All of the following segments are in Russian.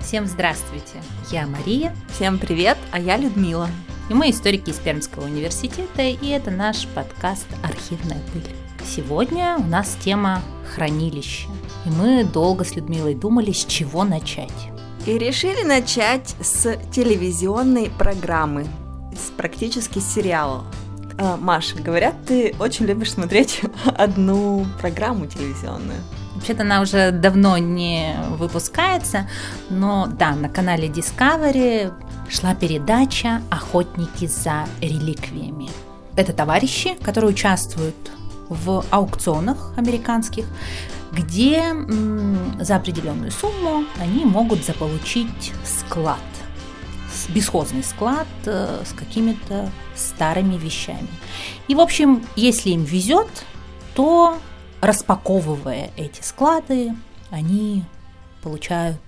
Всем здравствуйте! Я Мария. Всем привет, а я Людмила. И мы историки из Пермского университета, и это наш подкаст «Архивная пыль». Сегодня у нас тема «Хранилище». И мы долго с Людмилой думали, с чего начать. И решили начать с телевизионной программы, с практически сериала. А, Маша, говорят, ты очень любишь смотреть одну программу телевизионную. Вообще-то она уже давно не выпускается, но да, на канале Discovery шла передача «Охотники за реликвиями». Это товарищи, которые участвуют в аукционах американских, где за определенную сумму они могут заполучить склад, бесхозный склад э, с какими-то старыми вещами. И, в общем, если им везет, то распаковывая эти склады, они получают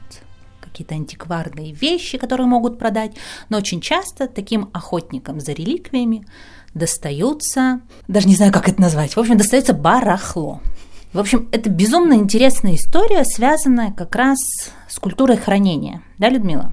какие-то антикварные вещи, которые могут продать, но очень часто таким охотникам за реликвиями достаются, даже не знаю, как это назвать, в общем, достается барахло. В общем, это безумно интересная история, связанная как раз с культурой хранения. Да, Людмила?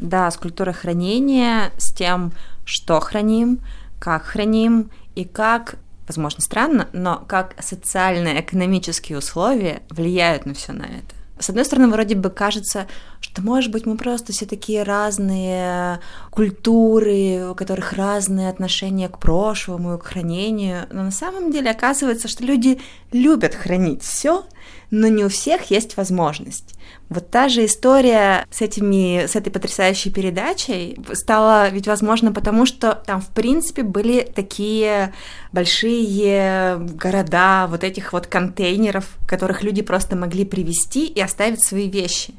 Да, с культурой хранения, с тем, что храним, как храним и как возможно, странно, но как социально-экономические условия влияют на все на это. С одной стороны, вроде бы кажется, что, может быть, мы просто все такие разные культуры, у которых разные отношения к прошлому, к хранению. Но на самом деле оказывается, что люди любят хранить все, но не у всех есть возможность. Вот та же история с, этими, с этой потрясающей передачей стала ведь возможно потому, что там, в принципе, были такие большие города, вот этих вот контейнеров, которых люди просто могли привезти и оставить свои вещи.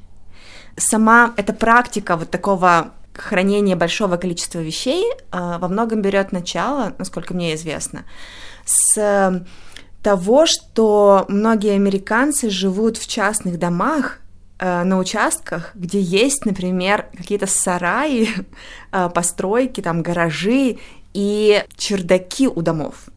Сама эта практика вот такого хранения большого количества вещей э, во многом берет начало, насколько мне известно, с того, что многие американцы живут в частных домах, э, на участках, где есть, например, какие-то сараи, э, постройки, там гаражи и чердаки у домов.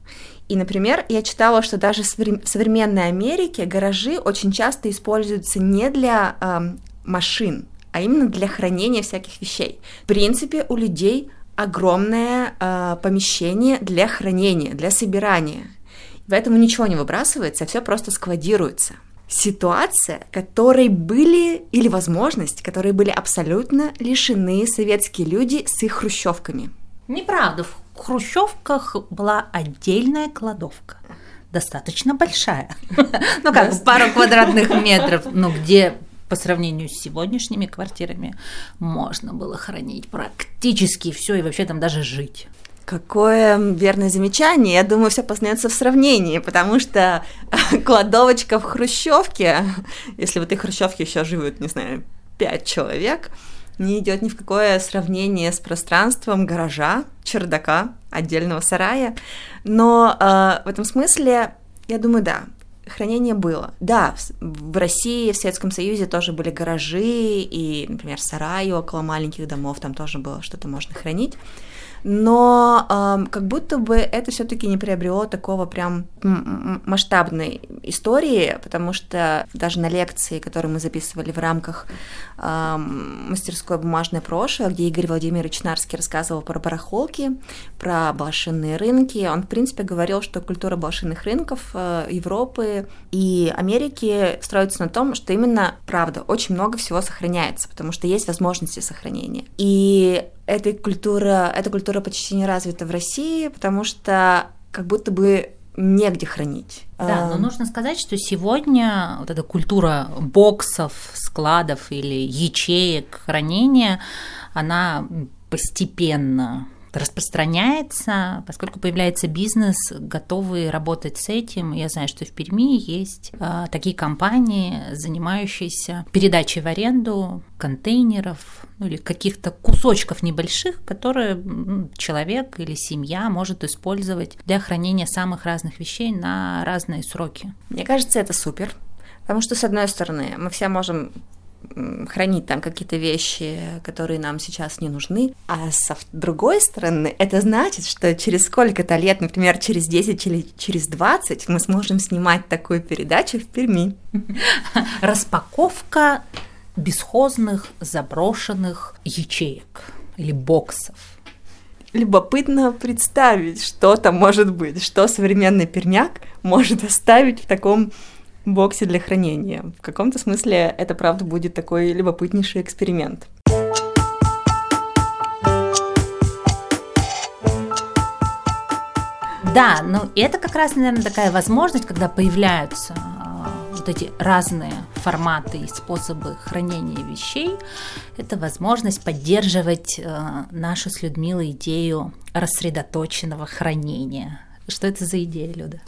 И, например, я читала, что даже в современной Америке гаражи очень часто используются не для э, машин, а именно для хранения всяких вещей. В принципе, у людей огромное э, помещение для хранения, для собирания. Поэтому ничего не выбрасывается, а все просто складируется. Ситуация, которой были, или возможность, которые были абсолютно лишены советские люди с их хрущевками. Неправда, в хрущевках была отдельная кладовка достаточно большая. Ну как, пару квадратных метров, но где по сравнению с сегодняшними квартирами можно было хранить практически все и вообще там даже жить. Какое верное замечание. Я думаю, все познается в сравнении, потому что кладовочка в хрущевке, если в этой хрущевке еще живут, не знаю, пять человек, не идет ни в какое сравнение с пространством гаража, чердака, отдельного сарая. Но э, в этом смысле, я думаю, да, хранение было. Да, в России, в Советском Союзе тоже были гаражи и, например, сараи около маленьких домов, там тоже было что-то можно хранить но э, как будто бы это все-таки не приобрело такого прям масштабной истории, потому что даже на лекции, которые мы записывали в рамках э, мастерской бумажное прошлое, где Игорь Владимирович Нарский рассказывал про барахолки, про блошиные рынки, он в принципе говорил, что культура блошиных рынков э, Европы и Америки строится на том, что именно правда очень много всего сохраняется, потому что есть возможности сохранения. И эта культура, эта культура почти не развита в России, потому что как будто бы негде хранить. Да, но нужно сказать, что сегодня вот эта культура боксов, складов или ячеек хранения, она постепенно распространяется, поскольку появляется бизнес, готовый работать с этим. Я знаю, что в Перми есть э, такие компании, занимающиеся передачей в аренду контейнеров ну, или каких-то кусочков небольших, которые человек или семья может использовать для хранения самых разных вещей на разные сроки. Мне кажется, это супер. Потому что, с одной стороны, мы все можем хранить там какие-то вещи, которые нам сейчас не нужны. А с другой стороны, это значит, что через сколько-то лет, например, через 10 или через 20, мы сможем снимать такую передачу в Перми. Распаковка бесхозных заброшенных ячеек или боксов. Любопытно представить, что там может быть, что современный пермяк может оставить в таком боксе для хранения. В каком-то смысле это, правда, будет такой любопытнейший эксперимент. Да, ну это как раз, наверное, такая возможность, когда появляются вот эти разные форматы и способы хранения вещей, это возможность поддерживать э, нашу с Людмилой идею рассредоточенного хранения. Что это за идея, Люда?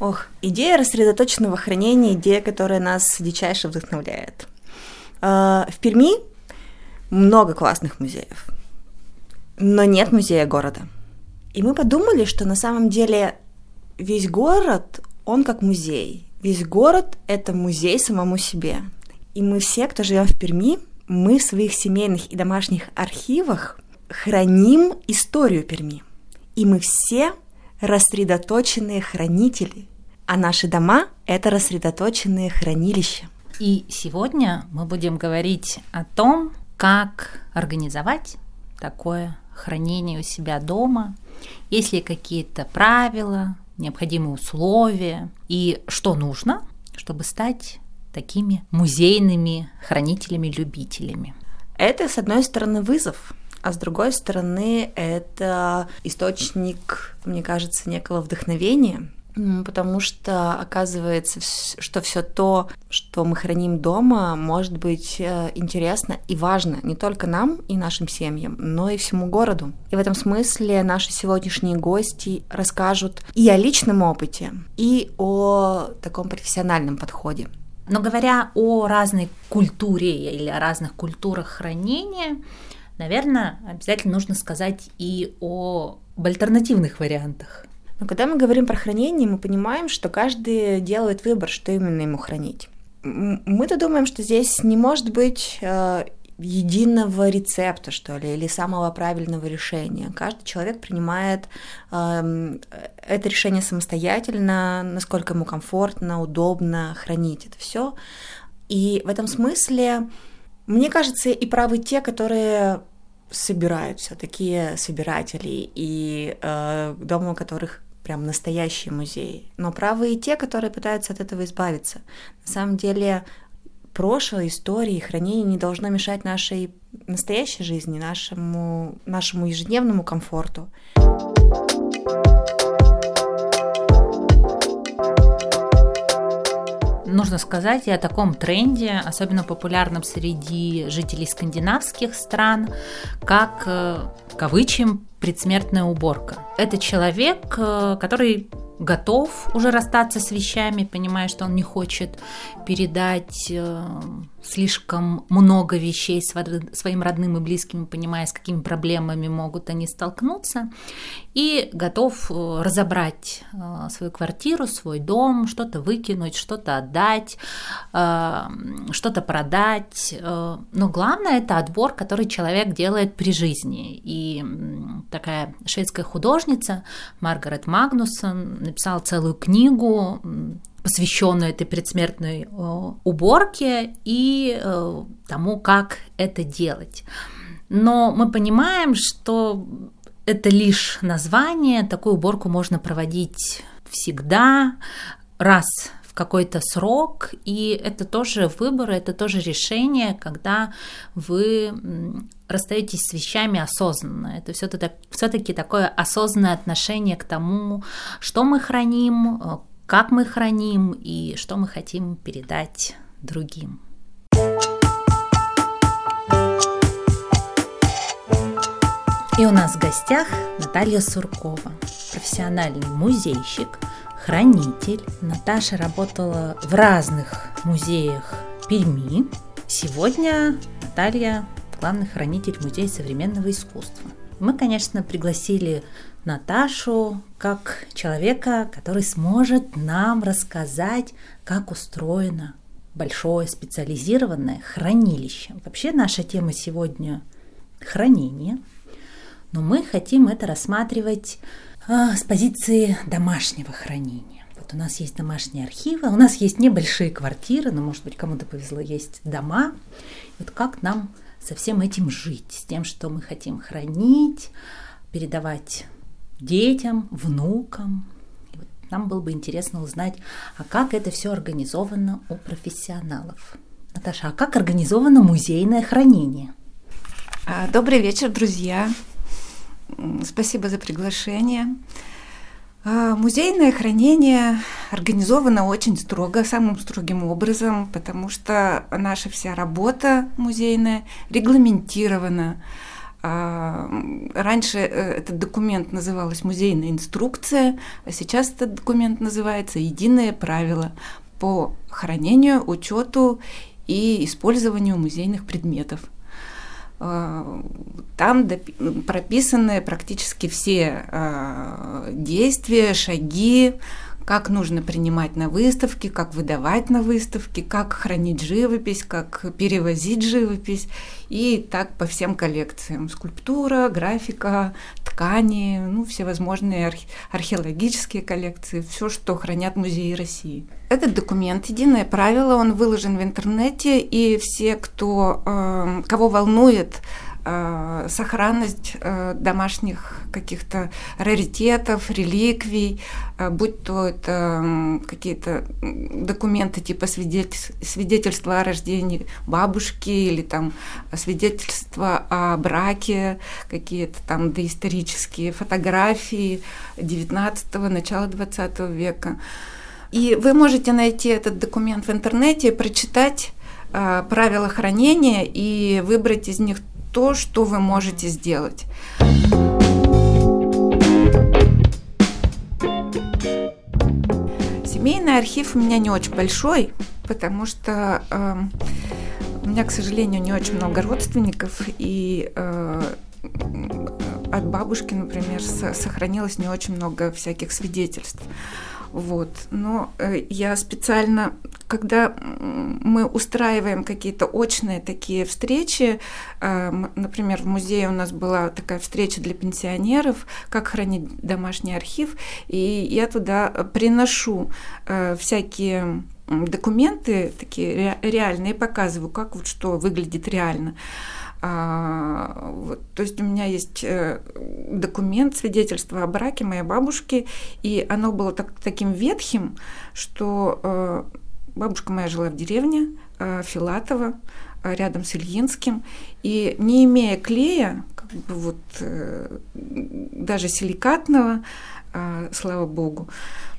Ох, идея рассредоточенного хранения, идея, которая нас дичайше вдохновляет. Э, в Перми много классных музеев, но нет музея города. И мы подумали, что на самом деле весь город, он как музей. Весь город — это музей самому себе. И мы все, кто живем в Перми, мы в своих семейных и домашних архивах храним историю Перми. И мы все рассредоточенные хранители, а наши дома — это рассредоточенные хранилища. И сегодня мы будем говорить о том, как организовать такое хранение у себя дома, есть ли какие-то правила, необходимые условия и что нужно, чтобы стать такими музейными хранителями-любителями. Это, с одной стороны, вызов, а с другой стороны, это источник, мне кажется, некого вдохновения, потому что оказывается, что все то, что мы храним дома, может быть э, интересно и важно не только нам и нашим семьям, но и всему городу. И в этом смысле наши сегодняшние гости расскажут и о личном опыте, и о таком профессиональном подходе. Но говоря о разной культуре или о разных культурах хранения, наверное, обязательно нужно сказать и о альтернативных вариантах. Но когда мы говорим про хранение, мы понимаем, что каждый делает выбор, что именно ему хранить. Мы-то думаем, что здесь не может быть э, единого рецепта, что ли, или самого правильного решения. Каждый человек принимает э, это решение самостоятельно, насколько ему комфортно, удобно хранить это все. И в этом смысле, мне кажется, и правы те, которые собираются, такие собиратели, и э, дома, у которых прям настоящие музеи. Но правы и те, которые пытаются от этого избавиться. На самом деле прошлое, истории, хранение не должно мешать нашей настоящей жизни, нашему, нашему ежедневному комфорту. Нужно сказать и о таком тренде, особенно популярном среди жителей скандинавских стран, как, э, кавычим, предсмертная уборка. Это человек, э, который готов уже расстаться с вещами, понимая, что он не хочет передать э, слишком много вещей своим родным и близким, понимая, с какими проблемами могут они столкнуться, и готов э, разобрать свою квартиру, свой дом, что-то выкинуть, что-то отдать, что-то продать. Но главное это отбор, который человек делает при жизни. И такая шведская художница Маргарет Магнусон написала целую книгу, посвященную этой предсмертной э, уборке и э, тому, как это делать. Но мы понимаем, что это лишь название, такую уборку можно проводить всегда, раз какой-то срок, и это тоже выбор, это тоже решение, когда вы расстаетесь с вещами осознанно. Это все-таки такое осознанное отношение к тому, что мы храним, э, как мы храним и что мы хотим передать другим. И у нас в гостях Наталья Суркова, профессиональный музейщик, хранитель. Наташа работала в разных музеях Перми. Сегодня Наталья главный хранитель Музея современного искусства. Мы, конечно, пригласили Наташу как человека, который сможет нам рассказать, как устроена большое специализированное хранилище. Вообще наша тема сегодня хранение, но мы хотим это рассматривать с позиции домашнего хранения. Вот у нас есть домашние архивы, у нас есть небольшие квартиры, но, может быть, кому-то повезло, есть дома. Вот как нам со всем этим жить, с тем, что мы хотим хранить, передавать детям, внукам. И вот нам было бы интересно узнать, а как это все организовано у профессионалов. Наташа, а как организовано музейное хранение? А, добрый вечер, друзья. Спасибо за приглашение. А, музейное хранение организовано очень строго, самым строгим образом, потому что наша вся работа музейная регламентирована. А, раньше э, этот документ назывался музейная инструкция, а сейчас этот документ называется единое правило по хранению, учету и использованию музейных предметов. А, там прописаны практически все а, действия, шаги, как нужно принимать на выставке, как выдавать на выставке, как хранить живопись, как перевозить живопись. И так по всем коллекциям. Скульптура, графика, ткани, ну, всевозможные архе- археологические коллекции, все, что хранят музеи России. Этот документ, единое правило, он выложен в интернете, и все, кто, э, кого волнует Э, сохранность э, домашних каких-то раритетов, реликвий, э, будь то это какие-то документы типа свидетельства о рождении бабушки или там свидетельства о браке, какие-то там доисторические фотографии 19-го, начала 20 века. И вы можете найти этот документ в интернете, прочитать правила хранения и выбрать из них то, что вы можете сделать. Семейный архив у меня не очень большой, потому что э, у меня, к сожалению, не очень много родственников, и э, от бабушки, например, сохранилось не очень много всяких свидетельств. Вот. Но э, я специально, когда мы устраиваем какие-то очные такие встречи, э, например, в музее у нас была такая встреча для пенсионеров, как хранить домашний архив, и я туда приношу э, всякие документы такие реальные, показываю, как вот что выглядит реально. А, вот, то есть у меня есть э, документ, свидетельство о браке моей бабушки, и оно было так, таким ветхим, что э, бабушка моя жила в деревне э, Филатова, э, рядом с Ильинским, и не имея клея, как бы вот э, даже силикатного, э, слава богу,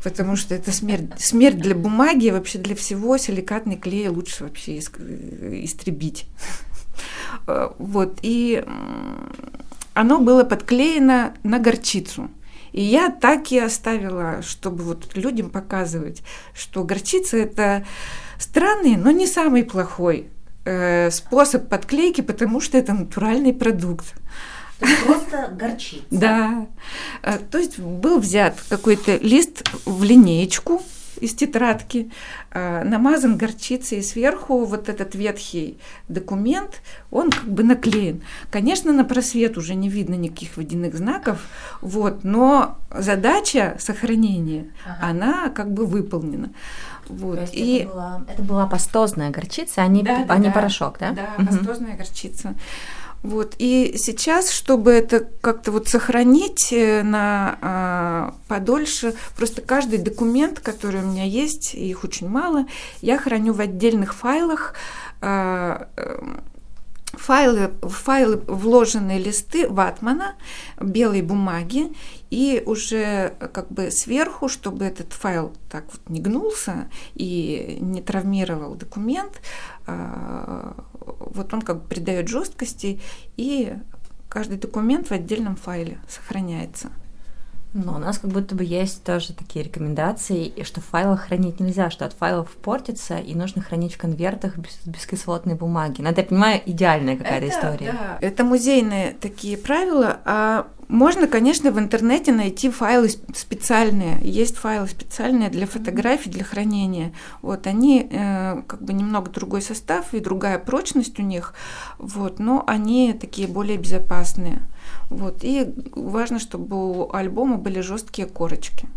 потому что это смерть, смерть для бумаги, вообще для всего силикатный клей лучше вообще истребить. Э, вот, и оно было подклеено на горчицу. И я так и оставила, чтобы вот людям показывать, что горчица это странный, но не самый плохой э, способ подклейки, потому что это натуральный продукт. просто горчица. Да. Э, то есть был взят какой-то лист в линеечку, из тетрадки, э, намазан горчицей, и сверху вот этот ветхий документ, он как бы наклеен. Конечно, на просвет уже не видно никаких водяных знаков, вот, но задача сохранения, ага. она как бы выполнена. Вот. и это была, это была пастозная горчица, а не, да, а не да, порошок, да? Да, угу. пастозная горчица. Вот. И сейчас, чтобы это как-то вот сохранить э, на а, подольше, просто каждый документ, который у меня есть, их очень мало, я храню в отдельных файлах. А, эм, файлы, файлы вложенные листы ватмана, белой бумаги, и уже как бы сверху, чтобы этот файл так вот не гнулся и не травмировал документ, а, вот он как бы придает жесткости, и каждый документ в отдельном файле сохраняется. Но у нас как будто бы есть тоже такие рекомендации, что в файлах хранить нельзя, что от файлов портится, и нужно хранить в конвертах без, без кислотной бумаги. Но это, я понимаю, идеальная какая-то история. Да. Это музейные такие правила, а Можно, конечно, в интернете найти файлы специальные. Есть файлы специальные для фотографий, для хранения. Вот они э, как бы немного другой состав и другая прочность у них, вот, но они такие более безопасные. Вот. И важно, чтобы у альбома были жесткие корочки.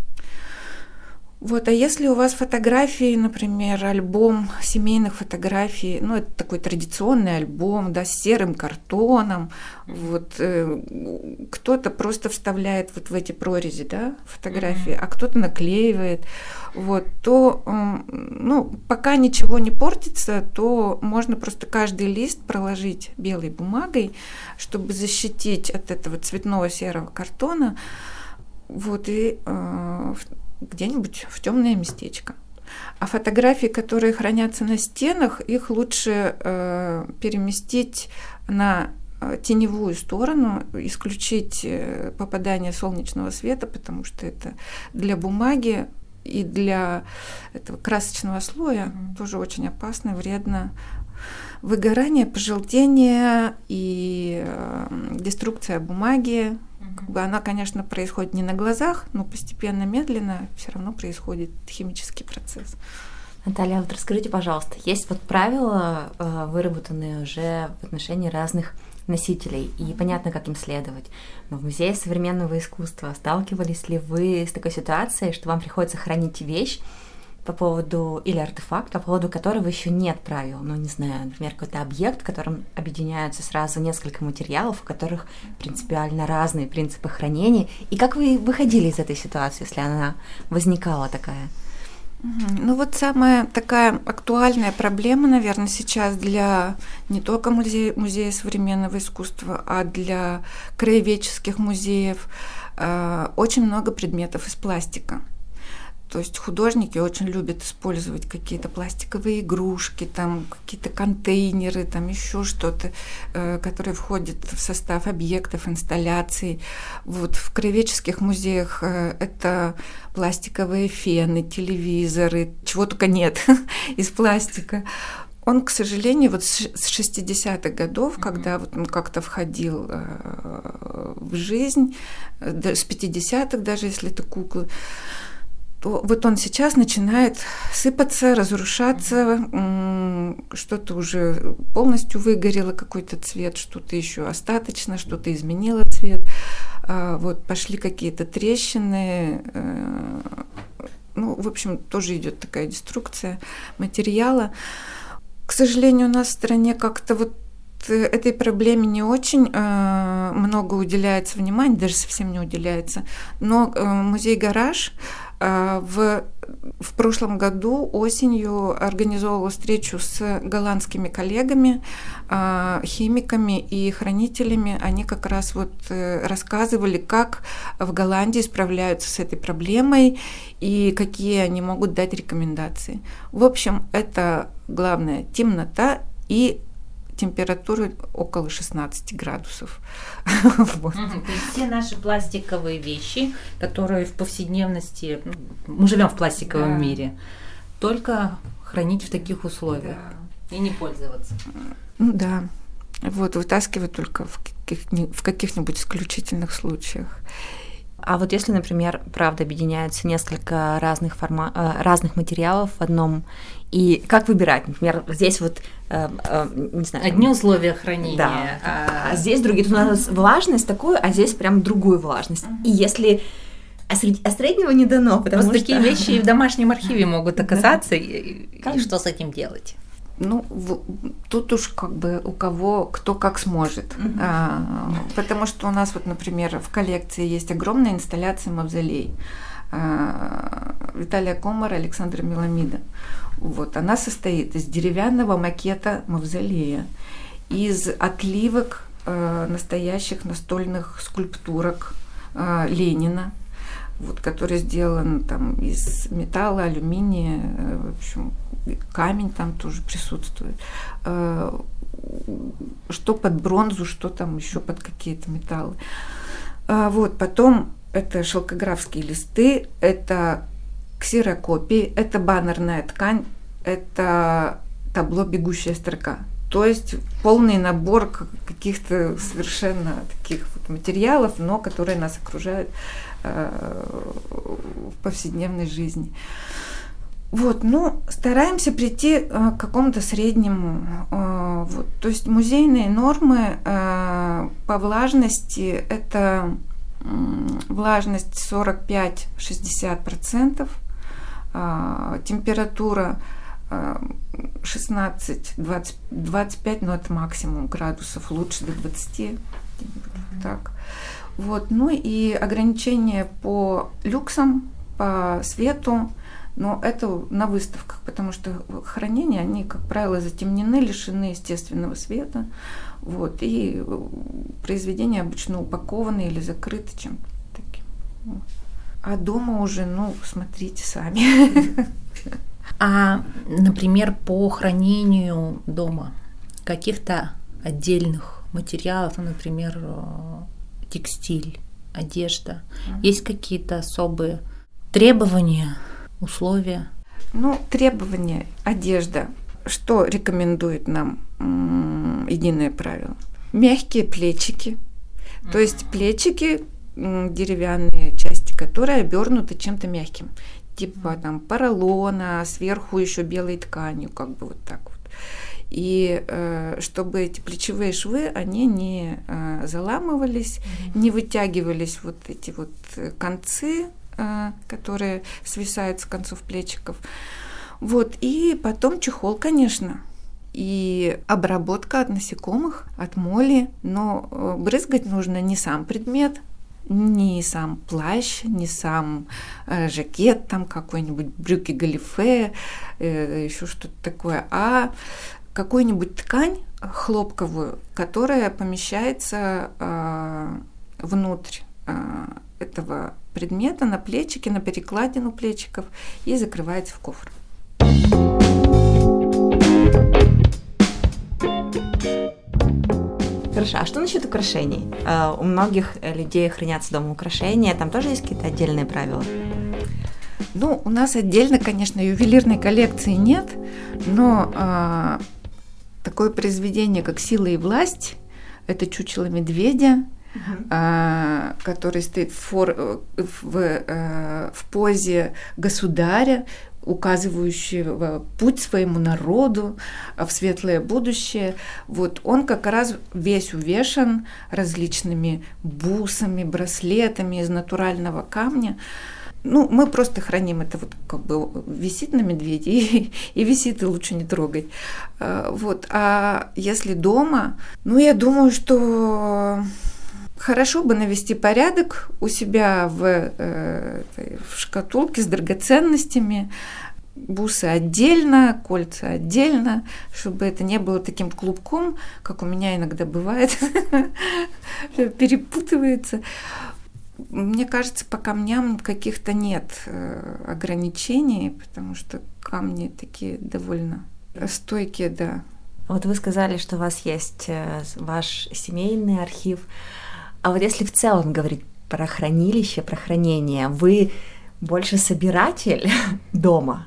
Вот, а если у вас фотографии, например, альбом семейных фотографий, ну, это такой традиционный альбом, да, с серым картоном, вот, э, кто-то просто вставляет вот в эти прорези, да, фотографии, а кто-то наклеивает, вот, то, э, ну, пока ничего не портится, то можно просто каждый лист проложить белой бумагой, чтобы защитить от этого цветного серого картона, вот, и э, где-нибудь в темное местечко. А фотографии, которые хранятся на стенах, их лучше э, переместить на э, теневую сторону, исключить э, попадание солнечного света, потому что это для бумаги и для этого красочного слоя mm-hmm. тоже очень опасно, вредно. Выгорание, пожелтение и э, деструкция бумаги, как бы она, конечно, происходит не на глазах, но постепенно, медленно все равно происходит химический процесс. Наталья, вот расскажите, пожалуйста, есть вот правила, э, выработанные уже в отношении разных носителей, и понятно, как им следовать. Но в Музее современного искусства сталкивались ли вы с такой ситуацией, что вам приходится хранить вещь, по поводу, или артефакт, по поводу которого еще нет правил. Ну, не знаю, например, какой-то объект, в котором объединяются сразу несколько материалов, у которых принципиально разные принципы хранения. И как вы выходили из этой ситуации, если она возникала такая? Ну вот самая такая актуальная проблема, наверное, сейчас для не только музея, музея современного искусства, а для краеведческих музеев э, очень много предметов из пластика. То есть художники очень любят использовать какие-то пластиковые игрушки, там какие-то контейнеры, там еще что-то, э, которое входит в состав объектов, инсталляций. Вот в краеведческих музеях э, это пластиковые фены, телевизоры, чего только нет из пластика. Он, к сожалению, вот с 60-х годов, mm-hmm. когда вот он как-то входил э, в жизнь, с 50-х даже, если это куклы, вот он сейчас начинает сыпаться, разрушаться, что-то уже полностью выгорело, какой-то цвет, что-то еще остаточно, что-то изменило цвет. А, вот пошли какие-то трещины, э, ну, в общем, тоже идет такая деструкция материала. К сожалению, у нас в стране как-то вот этой проблеме не очень э, много уделяется внимания, даже совсем не уделяется. Но э, музей «Гараж» А, в, в прошлом году осенью организовывала встречу с голландскими коллегами, а, химиками и хранителями. Они как раз вот э, рассказывали, как в Голландии справляются с этой проблемой и какие они могут дать рекомендации. В общем, это главное темнота и температуры около 16 градусов. вот. То есть все наши пластиковые вещи, которые в повседневности, ну, мы живем в пластиковом да. мире, только хранить в таких условиях да. и не пользоваться. Ну да. Вот, вытаскивать только в, каких- в каких-нибудь исключительных случаях. А вот если, например, правда объединяются несколько разных, форма... Э, разных материалов в одном, и как выбирать? Например, здесь вот, э, э, не знаю... Одни условия хранения. Да. А, а здесь другие. Тут у нас влажность такую, а здесь прям другую влажность. И если а, среди, а среднего не дано, потому Просто что... такие вещи и в домашнем архиве могут оказаться, и, и что с этим делать? Ну, в, тут уж как бы у кого кто как сможет. Mm-hmm. А, потому что у нас вот, например, в коллекции есть огромная инсталляция мавзолей. Виталия Комара, Александра Меламида. Вот, она состоит из деревянного макета мавзолея, из отливок э, настоящих настольных скульптурок э, Ленина, вот, который сделан там из металла, алюминия, э, в общем, камень там тоже присутствует. Э, что под бронзу, что там еще под какие-то металлы. А вот, потом это шелкографские листы, это ксерокопии, это баннерная ткань, это табло «Бегущая строка». То есть полный набор каких-то совершенно таких вот материалов, но которые нас окружают э, в повседневной жизни. Вот, ну, стараемся прийти э, к какому-то среднему. Э, вот, то есть музейные нормы по влажности это влажность 45-60%, э, температура 16, 20, 25, но это максимум градусов, лучше до 20, mm-hmm. так. Вот, ну и ограничения по люксам, по свету, но это на выставках, потому что хранения, они, как правило, затемнены, лишены естественного света. Вот, и произведения обычно упакованы или закрыты чем-то таким. А дома уже, ну, смотрите сами. А, например, по хранению дома каких-то отдельных материалов, ну, например, э, текстиль, одежда, mm-hmm. есть какие-то особые требования условия? Ну, требования, одежда. Что рекомендует нам единое правило? Мягкие плечики. То есть плечики деревянные части, которые обернуты чем-то мягким, типа там поролона, сверху еще белой тканью, как бы вот так вот. И э, чтобы эти плечевые швы, они не э, заламывались, mm-hmm. не вытягивались вот эти вот э, концы а, которые свисают с концов плечиков. Вот, и потом чехол, конечно, и обработка от насекомых, от моли, но э, брызгать нужно не сам предмет, не сам плащ, не сам э, жакет, там какой-нибудь брюки галифе, э, еще что-то такое, а какую-нибудь ткань хлопковую, которая помещается э, внутрь э, этого предмета на плечики, на перекладину плечиков и закрывается в кофр. Хорошо, а что насчет украшений? Uh, у многих людей хранятся дома украшения, там тоже есть какие-то отдельные правила? Ну, у нас отдельно, конечно, ювелирной коллекции нет, но э, такое произведение, как «Сила и власть», это чучело медведя, uh-huh. который стоит в, фор, в, э, в позе государя, указывающего путь своему народу в светлое будущее. Вот он как раз весь увешан различными бусами, браслетами из натурального камня. Ну, мы просто храним это вот как бы висит на медведе и, и висит, и лучше не трогать. А, вот. А если дома, ну, я думаю, что Хорошо бы навести порядок у себя в, э, в шкатулке с драгоценностями, бусы отдельно, кольца отдельно, чтобы это не было таким клубком, как у меня иногда бывает, перепутывается. Мне кажется, по камням каких-то нет э, ограничений, потому что камни такие довольно стойкие, да. Вот вы сказали, что у вас есть э, ваш семейный архив. А вот если в целом говорить про хранилище, про хранение, вы больше собиратель дома,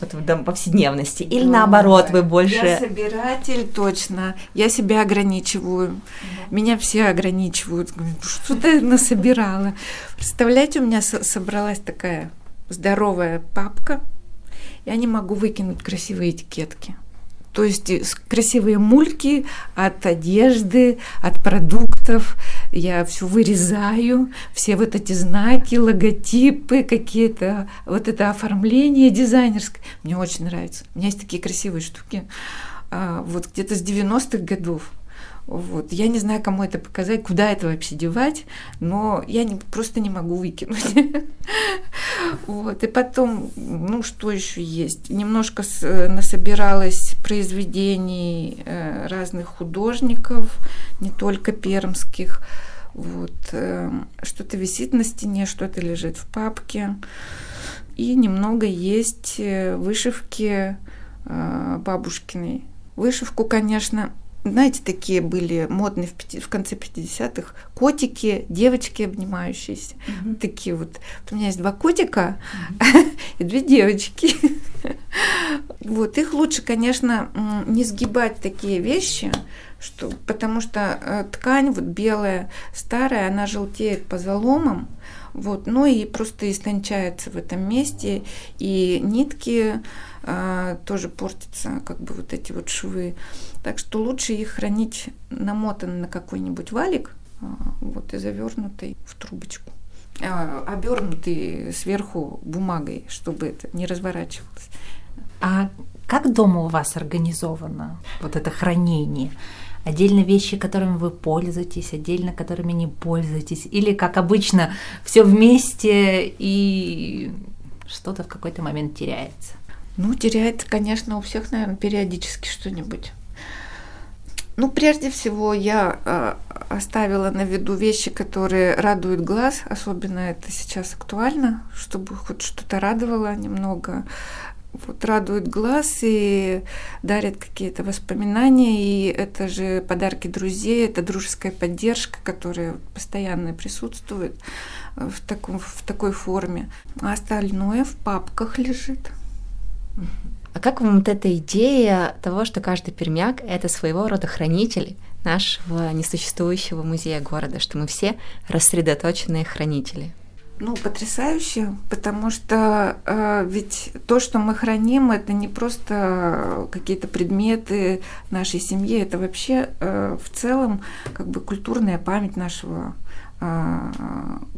вот в повседневности, или да, наоборот, вы больше... Я собиратель, точно. Я себя ограничиваю. Да. Меня все ограничивают. Что ты насобирала? Представляете, у меня собралась такая здоровая папка. Я не могу выкинуть красивые этикетки. То есть э, красивые мульки от одежды, от продуктов. Я все вырезаю, все вот эти знаки, логотипы какие-то, вот это оформление дизайнерское. Мне очень нравится. У меня есть такие красивые штуки. А, вот где-то с 90-х годов. Вот. Я не знаю, кому это показать, куда это вообще девать, но я не, просто не могу выкинуть. Вот. И потом, ну что еще есть? Немножко э, насобиралось произведений э, разных художников, не только пермских. Вот. Э, что-то висит на стене, что-то лежит в папке. И немного есть вышивки бабушкиной. Вышивку, конечно, знаете, такие были модные в, пяти, в конце 50-х котики, девочки обнимающиеся. Mm-hmm. Такие вот. У меня есть два котика mm-hmm. и две девочки. Вот, их лучше, конечно, не сгибать такие вещи, что, потому что э, ткань вот белая, старая, она желтеет по заломам, вот, ну и просто истончается в этом месте, и нитки а, тоже портятся, как бы вот эти вот швы. Так что лучше их хранить намотанно на какой-нибудь валик, а, вот и завернутый в трубочку, а, обернутый сверху бумагой, чтобы это не разворачивалось. А как дома у вас организовано вот это хранение? Отдельно вещи, которыми вы пользуетесь, отдельно которыми не пользуетесь, или как обычно все вместе и что-то в какой-то момент теряется? Ну, теряется, конечно, у всех, наверное, периодически что-нибудь. Ну, прежде всего, я э, оставила на виду вещи, которые радуют глаз, особенно это сейчас актуально, чтобы хоть что-то радовало немного вот радует глаз и дарит какие-то воспоминания, и это же подарки друзей, это дружеская поддержка, которая постоянно присутствует в, таком, в такой форме. А остальное в папках лежит. А как вам вот эта идея того, что каждый пермяк — это своего рода хранитель нашего несуществующего музея города, что мы все рассредоточенные хранители? Ну, потрясающе, потому что э, ведь то, что мы храним, это не просто какие-то предметы нашей семьи, это вообще э, в целом как бы культурная память нашего э,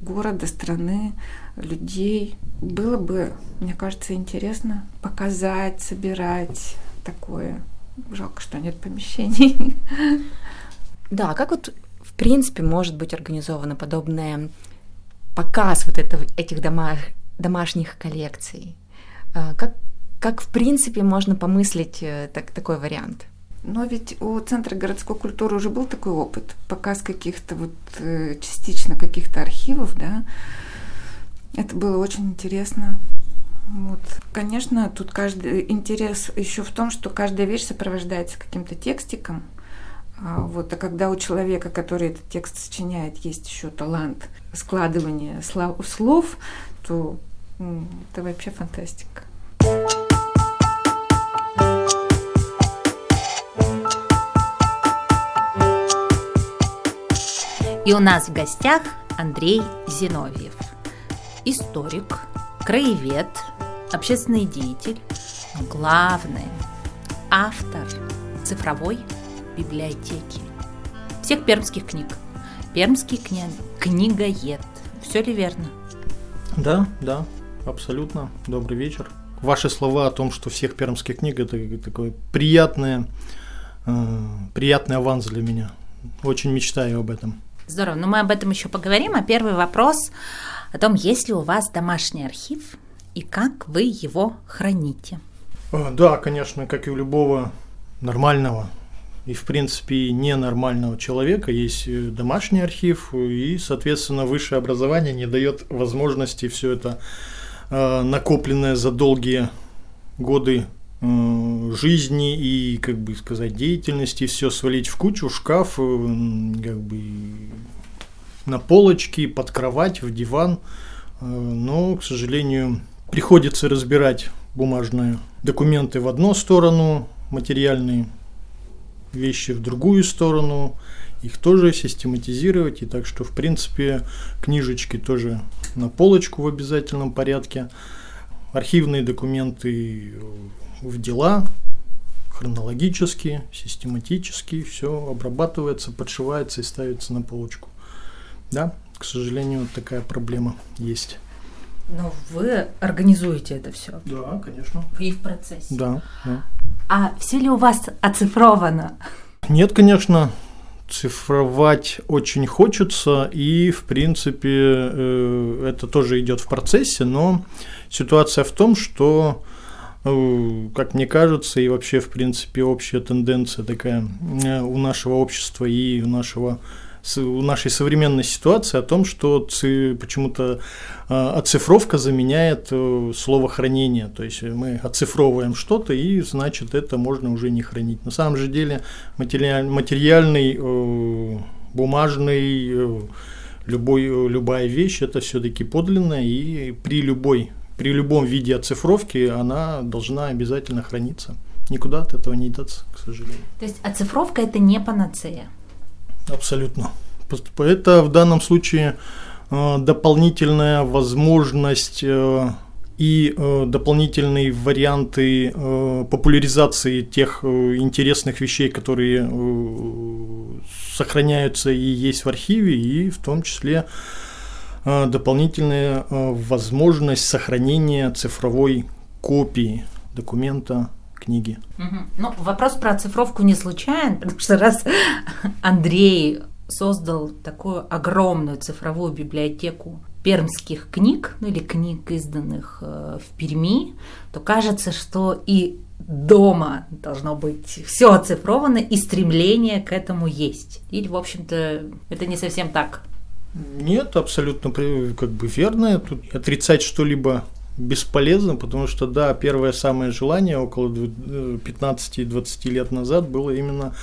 города, страны, людей. Было бы, мне кажется, интересно показать, собирать такое. Жалко, что нет помещений. Да, как вот в принципе может быть организовано подобное показ вот этого, этих дома, домашних коллекций? А, как, как в принципе можно помыслить э, так, такой вариант? Но ведь у Центра городской культуры уже был такой опыт, показ каких-то вот э, частично каких-то архивов, да. Это было очень интересно. Вот. Конечно, тут каждый интерес еще в том, что каждая вещь сопровождается каким-то текстиком, вот, а когда у человека, который этот текст сочиняет, есть еще талант складывания слов, то это вообще фантастика. И у нас в гостях Андрей Зиновьев, историк, краевед, общественный деятель, но главное – автор цифровой библиотеки. Всех пермских книг. Пермский кни... книгоед. Все ли верно? Да, да, абсолютно. Добрый вечер. Ваши слова о том, что всех пермских книг, это такой приятный, э, приятный аванс для меня. Очень мечтаю об этом. Здорово, но мы об этом еще поговорим. А первый вопрос о том, есть ли у вас домашний архив и как вы его храните. Э, да, конечно, как и у любого нормального и, в принципе, ненормального человека есть э, домашний архив, и, соответственно, высшее образование не дает возможности все это э, накопленное за долгие годы э, жизни и, как бы сказать, деятельности, все свалить в кучу, в шкаф, э, как бы на полочки, под кровать, в диван. Э, но, к сожалению, приходится разбирать бумажные документы в одну сторону, материальные вещи в другую сторону, их тоже систематизировать. И так что, в принципе, книжечки тоже на полочку в обязательном порядке. Архивные документы в дела, хронологически, систематически, все обрабатывается, подшивается и ставится на полочку. Да, к сожалению, вот такая проблема есть. Но вы организуете это все. Да, конечно. И в процессе. Да, да. А все ли у вас оцифровано? Нет, конечно. Цифровать очень хочется, и, в принципе, э, это тоже идет в процессе, но ситуация в том, что э, как мне кажется, и вообще, в принципе, общая тенденция такая э, у нашего общества и у нашего нашей современной ситуации о том, что почему-то а, оцифровка заменяет э, слово хранение. То есть мы оцифровываем что-то, и значит это можно уже не хранить. На самом же деле материальный, э, бумажный, э, любой, любая вещь это все-таки подлинная, и при любой при любом виде оцифровки она должна обязательно храниться. Никуда от этого не деться, к сожалению. То есть оцифровка это не панацея? Абсолютно. Это в данном случае э, дополнительная возможность э, и э, дополнительные варианты популяризации тех интересных вещей, которые сохраняются и есть в архиве, и в том числе дополнительная возможность сохранения цифровой копии документа книги. Угу. Ну, вопрос про оцифровку не случайен, потому что раз Андрей создал такую огромную цифровую библиотеку пермских книг, ну или книг, изданных э, в Перми, то кажется, что и дома должно быть все оцифровано, и стремление к этому есть. Или, в общем-то, это не совсем так. Нет, абсолютно как бы верно. Тут отрицать что-либо бесполезно, потому что, да, первое самое желание около 15-20 лет назад было именно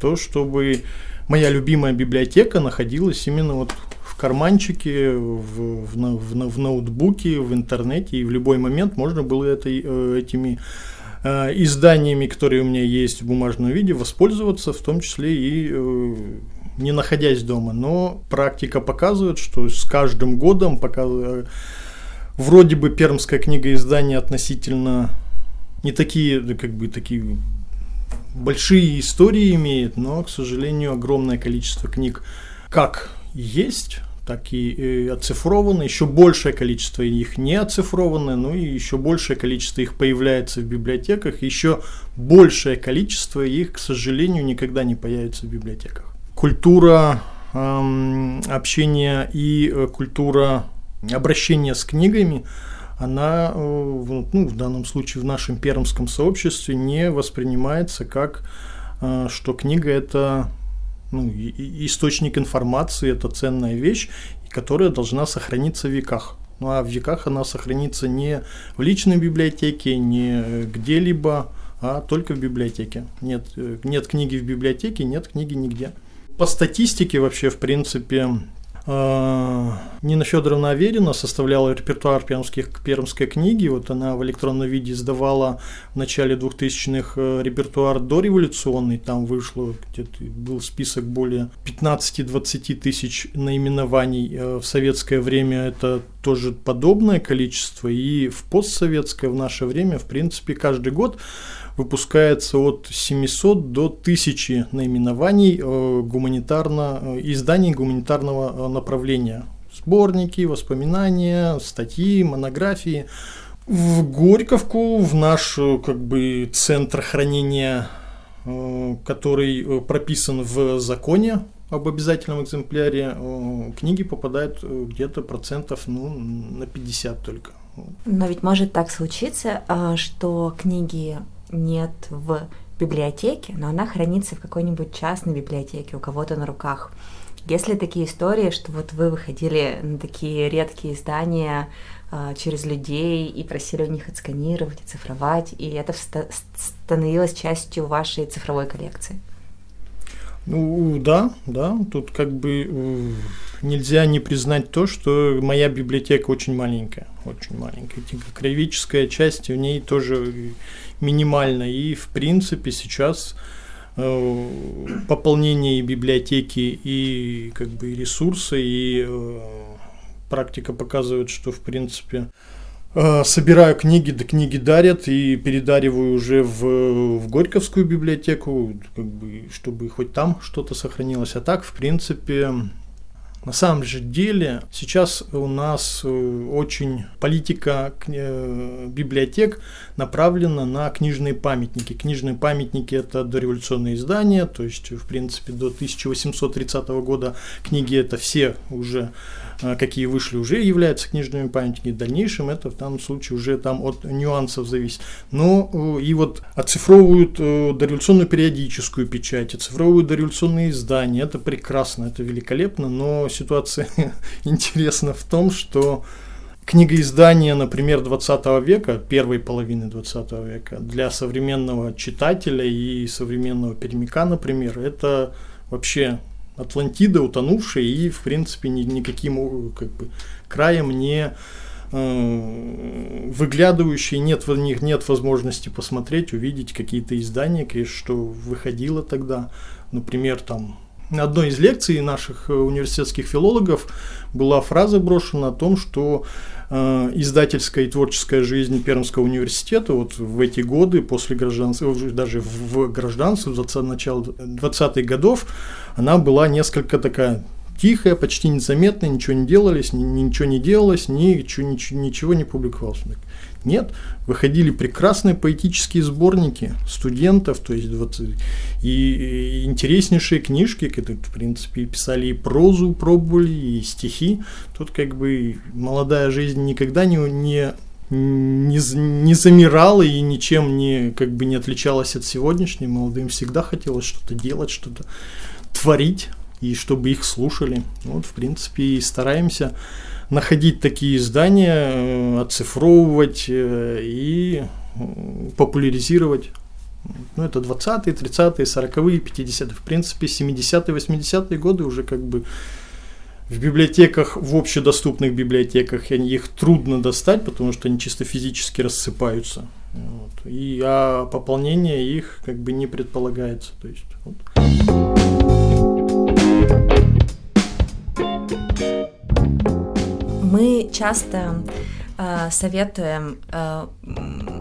то, чтобы моя любимая библиотека находилась именно вот в карманчике, в, в, в, в ноутбуке, в интернете, и в любой момент можно было этой, э, этими э, изданиями, которые у меня есть в бумажном виде, воспользоваться, в том числе и э, не находясь дома. Но практика показывает, что с каждым годом пока вроде бы пермская книга издания относительно не такие, как бы такие большие истории имеет, но, к сожалению, огромное количество книг как есть, так и э, оцифрованы. Еще большее количество их не оцифрованы, ну и еще большее количество их появляется в библиотеках. Еще большее количество их, к сожалению, никогда не появится в библиотеках. Культура эм, общения и э, культура обращения с книгами, она э, ну, в данном случае в нашем пермском сообществе не воспринимается как, что книга это ну, источник информации, это ценная вещь, которая должна сохраниться в веках. Ну а в веках она сохранится не в личной библиотеке, не где-либо, а только в библиотеке. Нет, э, нет книги в библиотеке, нет книги нигде. По статистике вообще, в принципе, Нина Федоровна Аверина составляла репертуар пермских, пермской книги. Вот она в электронном виде издавала в начале 2000-х э, репертуар дореволюционный. Там вышло, где-то был список более 15-20 тысяч наименований. Э, в советское время это тоже подобное количество. И в постсоветское, в наше время, в принципе, каждый год выпускается от 700 до 1000 наименований э, гуманитарно, э, изданий гуманитарного э, направления. Сборники, воспоминания, статьи, монографии. В Горьковку, в наш как бы центр хранения, который прописан в законе об обязательном экземпляре, книги попадают где-то процентов ну, на 50 только. Но ведь может так случиться, что книги нет в библиотеке, но она хранится в какой-нибудь частной библиотеке у кого-то на руках. Есть ли такие истории, что вот вы выходили на такие редкие издания э, через людей и просили у них отсканировать, оцифровать, и это становилось частью вашей цифровой коллекции? Ну да, да, тут как бы нельзя не признать то, что моя библиотека очень маленькая, очень маленькая. Краеведческая часть в ней тоже минимально. И, в принципе, сейчас э, пополнение библиотеки и как бы ресурсы, и э, практика показывает, что, в принципе, собираю книги, да книги дарят и передариваю уже в, в Горьковскую библиотеку, как бы, чтобы хоть там что-то сохранилось. А так, в принципе, на самом же деле сейчас у нас э, очень политика э, библиотек направлена на книжные памятники. Книжные памятники – это дореволюционные издания, то есть, в принципе, до 1830 года книги это все уже какие вышли, уже являются книжными памятниками. В дальнейшем это в данном случае уже там от нюансов зависит. Но э, и вот оцифровывают э, дореволюционную периодическую печать, оцифровывают дореволюционные издания. Это прекрасно, это великолепно, но ситуация интересна в том, что книга издания, например, 20 века, первой половины 20 века, для современного читателя и современного перемика, например, это вообще Атлантида утонувшая и, в принципе, ни, никаким как бы, краем не э, выглядывающие, нет в них нет возможности посмотреть, увидеть какие-то издания, что выходило тогда. Например, там на одной из лекций наших э, университетских филологов была фраза брошена о том, что э, издательская и творческая жизнь Пермского университета вот в эти годы после гражданства, даже в гражданстве, в 20, начало 20-х годов, она была несколько такая тихая, почти незаметная, ничего не делалось, ничего не делалось, ничего, ничего, ничего не публиковалось. Нет, выходили прекрасные поэтические сборники студентов, то есть 20, и интереснейшие книжки, которые, в принципе, писали и прозу, пробовали, и стихи. Тут как бы молодая жизнь никогда не, не не, не замирала и ничем не, как бы не отличалась от сегодняшней. Молодым всегда хотелось что-то делать, что-то творить, и чтобы их слушали. Вот, в принципе, и стараемся находить такие издания, э, оцифровывать э, и популяризировать. Ну, это 20-е, 30-е, 40-е, 50-е. В принципе, 70-е, 80-е годы уже как бы в библиотеках, в общедоступных библиотеках их трудно достать, потому что они чисто физически рассыпаются. Вот. И, а пополнение их как бы не предполагается. То есть, вот. Мы часто э, советуем э,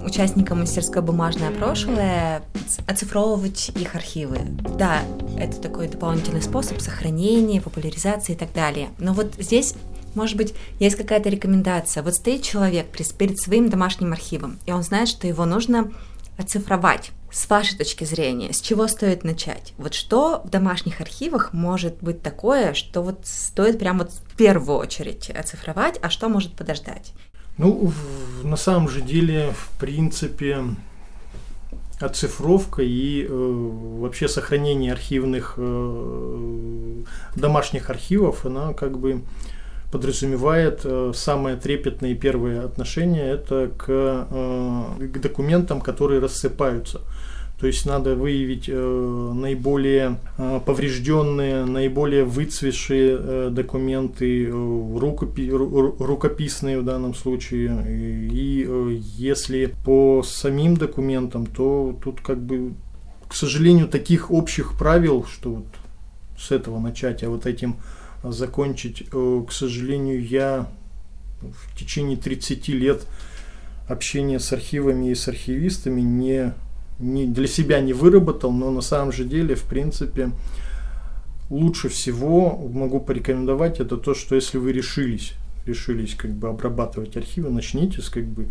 участникам мастерской «Бумажное прошлое» оцифровывать их архивы. Да, это такой дополнительный способ сохранения, популяризации и так далее. Но вот здесь может быть, есть какая-то рекомендация. Вот стоит человек перед своим домашним архивом, и он знает, что его нужно оцифровать. С вашей точки зрения, с чего стоит начать? Вот что в домашних архивах может быть такое, что вот стоит прямо вот в первую очередь оцифровать, а что может подождать? Ну, на самом же деле, в принципе, оцифровка и э, вообще сохранение архивных э, домашних архивов, она как бы подразумевает э, самое трепетное и первое отношение это к, э, к документам, которые рассыпаются. То есть надо выявить э, наиболее э, поврежденные, наиболее выцветшие э, документы, э, рукопи, ру, рукописные в данном случае. И, э, если по самим документам, то тут как бы, к сожалению, таких общих правил, что вот с этого начать, а вот этим закончить. Э, к сожалению, я в течение 30 лет общения с архивами и с архивистами не, для себя не выработал, но на самом же деле, в принципе, лучше всего могу порекомендовать это то, что если вы решились решились как бы обрабатывать архивы, начните с как бы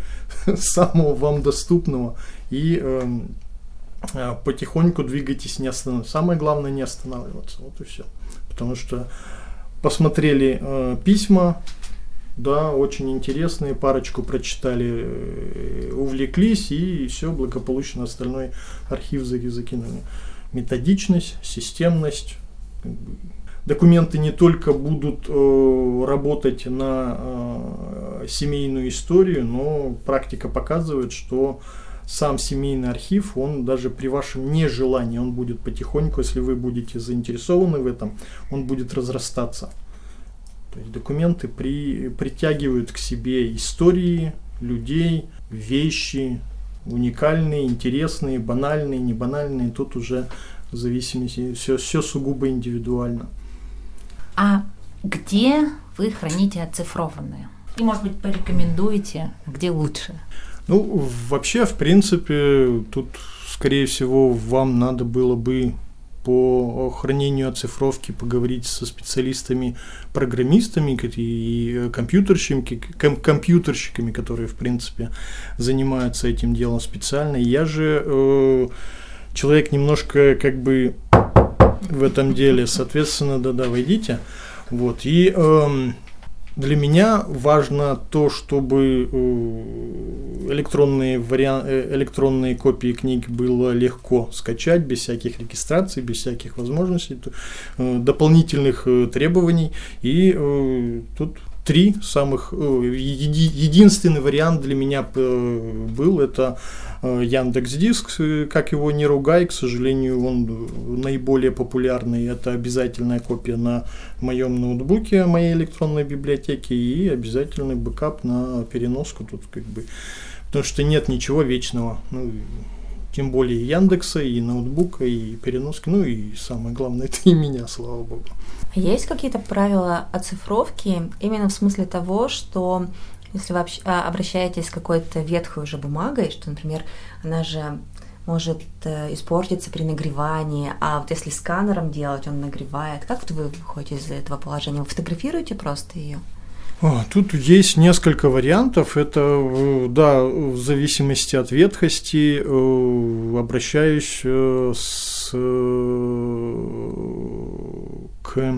самого вам доступного и э, потихоньку двигайтесь, не останов... самое главное не останавливаться, вот и все, потому что посмотрели э, письма, да, очень интересные, парочку прочитали, э, увлеклись и все благополучно остальной архив закинули. Методичность, системность, документы не только будут э, работать на э, семейную историю, но практика показывает, что сам семейный архив, он даже при вашем нежелании, он будет потихоньку, если вы будете заинтересованы в этом, он будет разрастаться. То есть документы при, притягивают к себе истории, людей, вещи, уникальные, интересные, банальные, не банальные. Тут уже в зависимости, все, все сугубо индивидуально. А где вы храните оцифрованные? И, может быть, порекомендуете, где лучше? Ну, вообще, в принципе, тут, скорее всего, вам надо было бы по хранению оцифровки поговорить со специалистами, программистами и компьютерщиками, компьютерщиками, которые, в принципе, занимаются этим делом специально. Я же э, человек немножко как бы в этом деле, соответственно, да-да, войдите. Вот, и э, для меня важно то, чтобы э, электронные, вариан... Э, электронные копии книг было легко скачать, без всяких регистраций, без всяких возможностей, э, дополнительных требований. И тут три самых... Еди, единственный вариант для меня был, это Яндекс Диск, как его не ругай, к сожалению, он наиболее популярный. Это обязательная копия на моем ноутбуке, моей электронной библиотеке и обязательный бэкап на переноску. Тут как бы потому что нет ничего вечного. Ну, тем более Яндекса, и ноутбука, и переноски, ну и самое главное, это и меня, слава богу. Есть какие-то правила оцифровки именно в смысле того, что если вы а, обращаетесь с какой-то ветхой уже бумагой, что, например, она же может э, испортиться при нагревании, а вот если сканером делать, он нагревает. Как вы выходите из этого положения? Вы фотографируете просто ее? Тут есть несколько вариантов. Это, да, в зависимости от ветхости э, обращаюсь э, с, к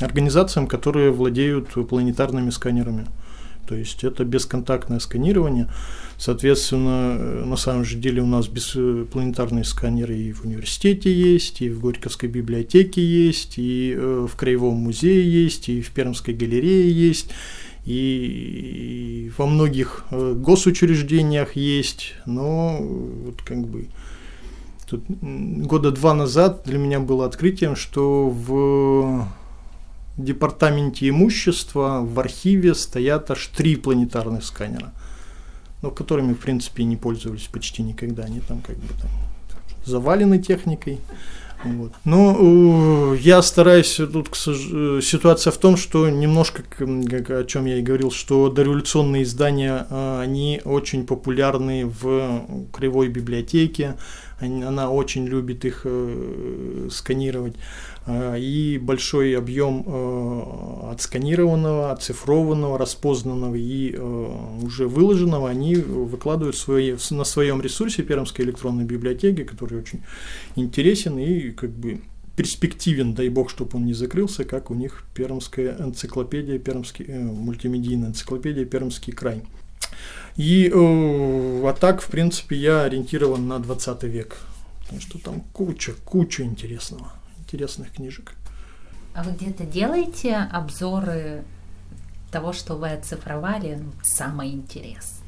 организациям, которые владеют планетарными сканерами. То есть это бесконтактное сканирование. Соответственно, э, на самом же деле у нас беспланетарные сканеры и в университете есть, и в Горьковской библиотеке есть, и в Краевом музее есть, и в Пермской галерее есть и во многих э, госучреждениях есть, но вот как бы тут года два назад для меня было открытием, что в департаменте имущества в архиве стоят аж три планетарных сканера, но которыми, в принципе, не пользовались почти никогда. Они там как бы там завалены техникой. Вот. Ну, я стараюсь тут э, ситуация в том, что немножко, как, о чем я и говорил, что дореволюционные издания, а, они очень популярны в Кривой библиотеке, она очень любит их э, сканировать. Э, и большой объем э, отсканированного, оцифрованного, распознанного и уже выложенного они выкладывают свои, на своем ресурсе Пермской электронной библиотеки, который очень интересен и как бы перспективен, дай бог, чтобы он не закрылся, как у них пермская энциклопедия, пермский, э, мультимедийная энциклопедия «Пермский край». И э, а так, в принципе, я ориентирован на 20 век. Потому что там куча, куча интересного, интересных книжек. А вы где-то делаете обзоры того, что вы оцифровали, ну, самое интересное?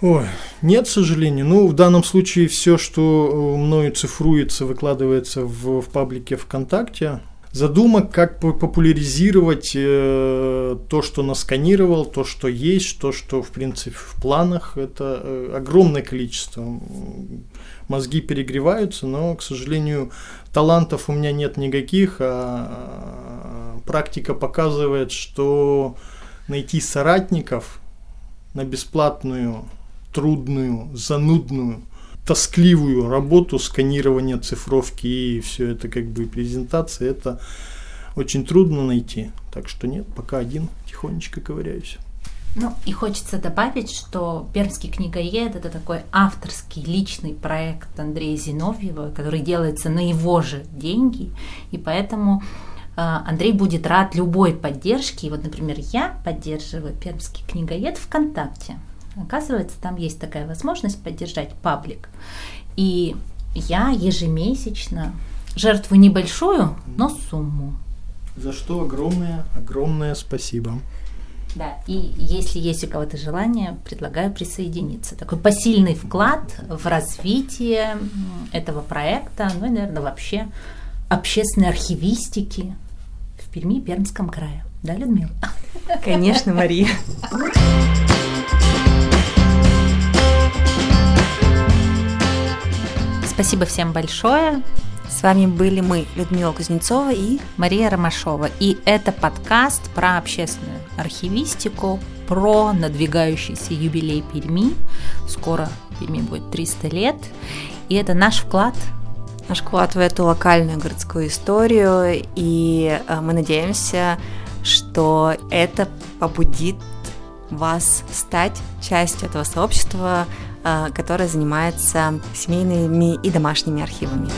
Ой, нет, к сожалению. Ну, в данном случае все, что мною цифруется, выкладывается в, в паблике ВКонтакте задумок, как популяризировать э, то, что насканировал, то, что есть, то, что, в принципе, в планах. Это э, огромное количество. Мозги перегреваются, но, к сожалению, талантов у меня нет никаких, а, а практика показывает, что найти соратников на бесплатную, трудную, занудную тоскливую работу сканирования, цифровки и все это как бы презентации, это очень трудно найти. Так что нет, пока один тихонечко ковыряюсь. Ну и хочется добавить, что Пермский книгоед это такой авторский личный проект Андрея Зиновьева, который делается на его же деньги, и поэтому э, Андрей будет рад любой поддержке. И вот, например, я поддерживаю Пермский книгоед ВКонтакте. Оказывается, там есть такая возможность поддержать паблик. И я ежемесячно жертвую небольшую, но сумму. За что огромное, огромное спасибо. Да, и если есть у кого-то желание, предлагаю присоединиться. Такой посильный вклад в развитие этого проекта, ну и, наверное, вообще общественной архивистики в Перми и Пермском крае. Да, Людмила? Конечно, Мария. Спасибо всем большое. С вами были мы, Людмила Кузнецова и Мария Ромашова. И это подкаст про общественную архивистику, про надвигающийся юбилей Перми. Скоро Перми будет 300 лет. И это наш вклад наш вклад в эту локальную городскую историю, и э, мы надеемся, что это побудит вас стать частью этого сообщества, Э, которая занимается семейными и домашними архивами.